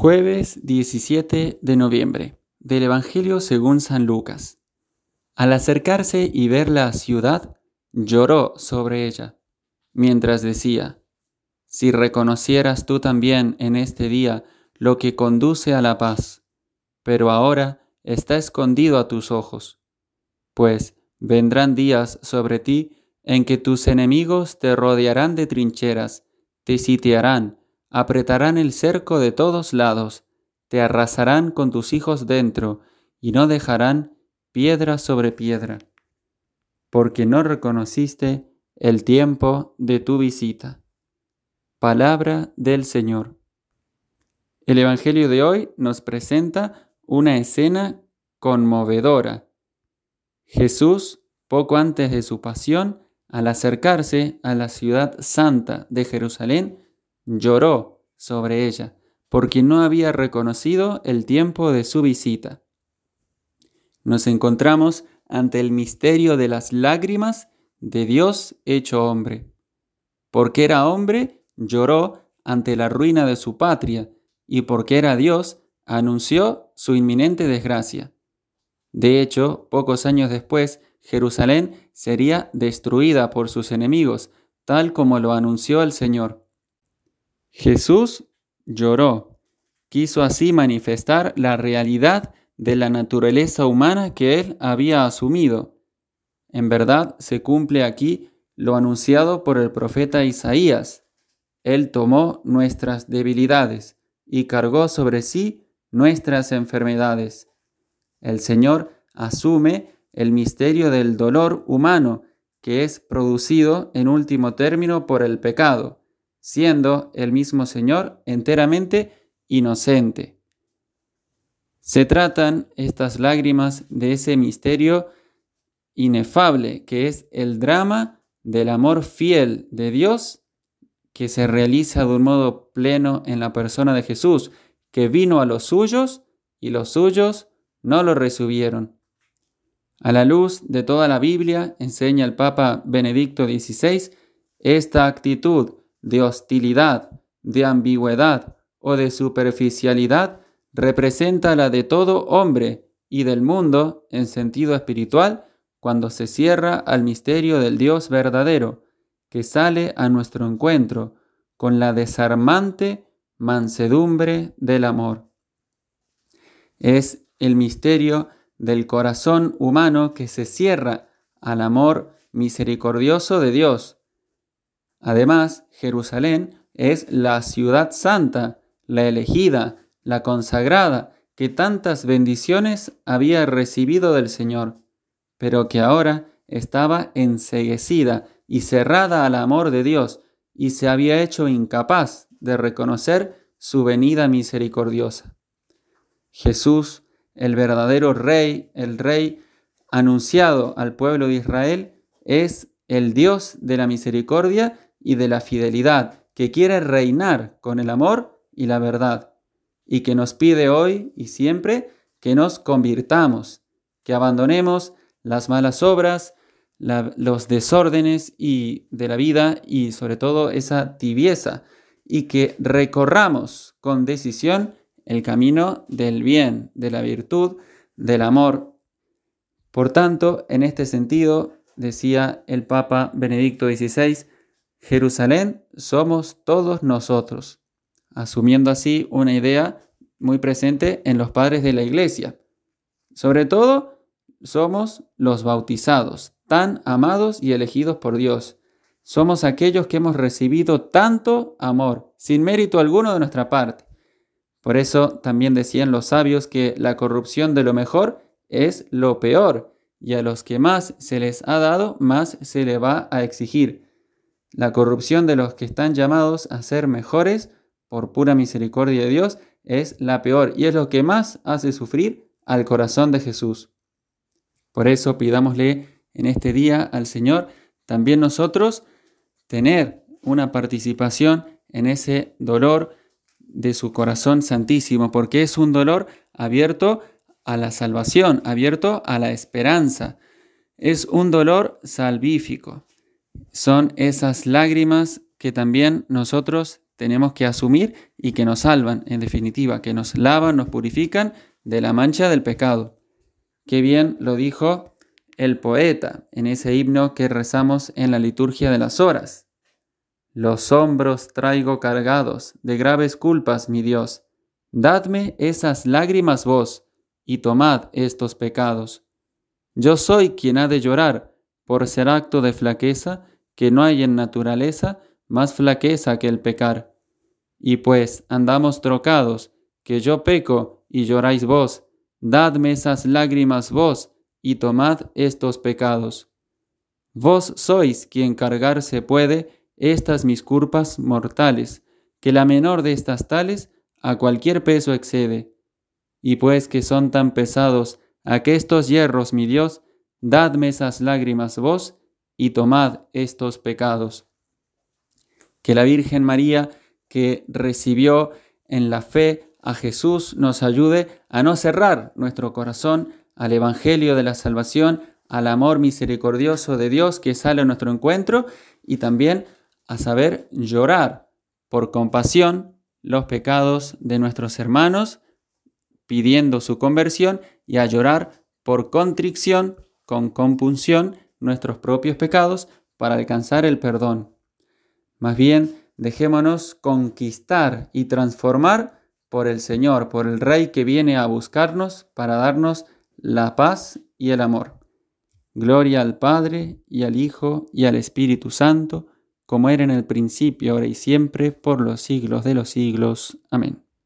Jueves 17 de noviembre del Evangelio según San Lucas. Al acercarse y ver la ciudad, lloró sobre ella, mientras decía, Si reconocieras tú también en este día lo que conduce a la paz, pero ahora está escondido a tus ojos, pues vendrán días sobre ti en que tus enemigos te rodearán de trincheras, te sitiarán, apretarán el cerco de todos lados, te arrasarán con tus hijos dentro, y no dejarán piedra sobre piedra, porque no reconociste el tiempo de tu visita. Palabra del Señor. El Evangelio de hoy nos presenta una escena conmovedora. Jesús, poco antes de su pasión, al acercarse a la ciudad santa de Jerusalén, lloró sobre ella, porque no había reconocido el tiempo de su visita. Nos encontramos ante el misterio de las lágrimas de Dios hecho hombre. Porque era hombre, lloró ante la ruina de su patria, y porque era Dios, anunció su inminente desgracia. De hecho, pocos años después, Jerusalén sería destruida por sus enemigos, tal como lo anunció el Señor. Jesús lloró. Quiso así manifestar la realidad de la naturaleza humana que él había asumido. En verdad se cumple aquí lo anunciado por el profeta Isaías. Él tomó nuestras debilidades y cargó sobre sí nuestras enfermedades. El Señor asume el misterio del dolor humano que es producido en último término por el pecado siendo el mismo Señor enteramente inocente. Se tratan estas lágrimas de ese misterio inefable que es el drama del amor fiel de Dios que se realiza de un modo pleno en la persona de Jesús, que vino a los suyos y los suyos no lo recibieron. A la luz de toda la Biblia, enseña el Papa Benedicto XVI, esta actitud de hostilidad, de ambigüedad o de superficialidad representa la de todo hombre y del mundo en sentido espiritual cuando se cierra al misterio del Dios verdadero, que sale a nuestro encuentro con la desarmante mansedumbre del amor. Es el misterio del corazón humano que se cierra al amor misericordioso de Dios, Además, Jerusalén es la ciudad santa, la elegida, la consagrada, que tantas bendiciones había recibido del Señor, pero que ahora estaba enseguecida y cerrada al amor de Dios, y se había hecho incapaz de reconocer su venida misericordiosa. Jesús, el verdadero Rey, el Rey anunciado al pueblo de Israel, es el Dios de la misericordia y de la fidelidad, que quiere reinar con el amor y la verdad, y que nos pide hoy y siempre que nos convirtamos, que abandonemos las malas obras, los desórdenes y de la vida y sobre todo esa tibieza, y que recorramos con decisión el camino del bien, de la virtud, del amor. Por tanto, en este sentido, decía el Papa Benedicto XVI, Jerusalén somos todos nosotros, asumiendo así una idea muy presente en los padres de la iglesia. Sobre todo, somos los bautizados, tan amados y elegidos por Dios. Somos aquellos que hemos recibido tanto amor, sin mérito alguno de nuestra parte. Por eso también decían los sabios que la corrupción de lo mejor es lo peor, y a los que más se les ha dado, más se le va a exigir. La corrupción de los que están llamados a ser mejores por pura misericordia de Dios es la peor y es lo que más hace sufrir al corazón de Jesús. Por eso pidámosle en este día al Señor también nosotros tener una participación en ese dolor de su corazón santísimo, porque es un dolor abierto a la salvación, abierto a la esperanza. Es un dolor salvífico son esas lágrimas que también nosotros tenemos que asumir y que nos salvan, en definitiva, que nos lavan, nos purifican de la mancha del pecado. Qué bien lo dijo el poeta en ese himno que rezamos en la liturgia de las horas. Los hombros traigo cargados de graves culpas, mi Dios. Dadme esas lágrimas vos y tomad estos pecados. Yo soy quien ha de llorar por ser acto de flaqueza que no hay en naturaleza más flaqueza que el pecar. Y pues andamos trocados, que yo peco y lloráis vos, dadme esas lágrimas vos y tomad estos pecados. Vos sois quien cargarse puede estas mis culpas mortales, que la menor de estas tales a cualquier peso excede. Y pues que son tan pesados aquestos hierros, mi Dios, dadme esas lágrimas vos y tomad estos pecados. Que la Virgen María, que recibió en la fe a Jesús, nos ayude a no cerrar nuestro corazón al Evangelio de la Salvación, al amor misericordioso de Dios que sale a nuestro encuentro y también a saber llorar por compasión los pecados de nuestros hermanos, pidiendo su conversión y a llorar por contrición, con compunción, nuestros propios pecados para alcanzar el perdón. Más bien, dejémonos conquistar y transformar por el Señor, por el Rey que viene a buscarnos para darnos la paz y el amor. Gloria al Padre y al Hijo y al Espíritu Santo, como era en el principio, ahora y siempre, por los siglos de los siglos. Amén.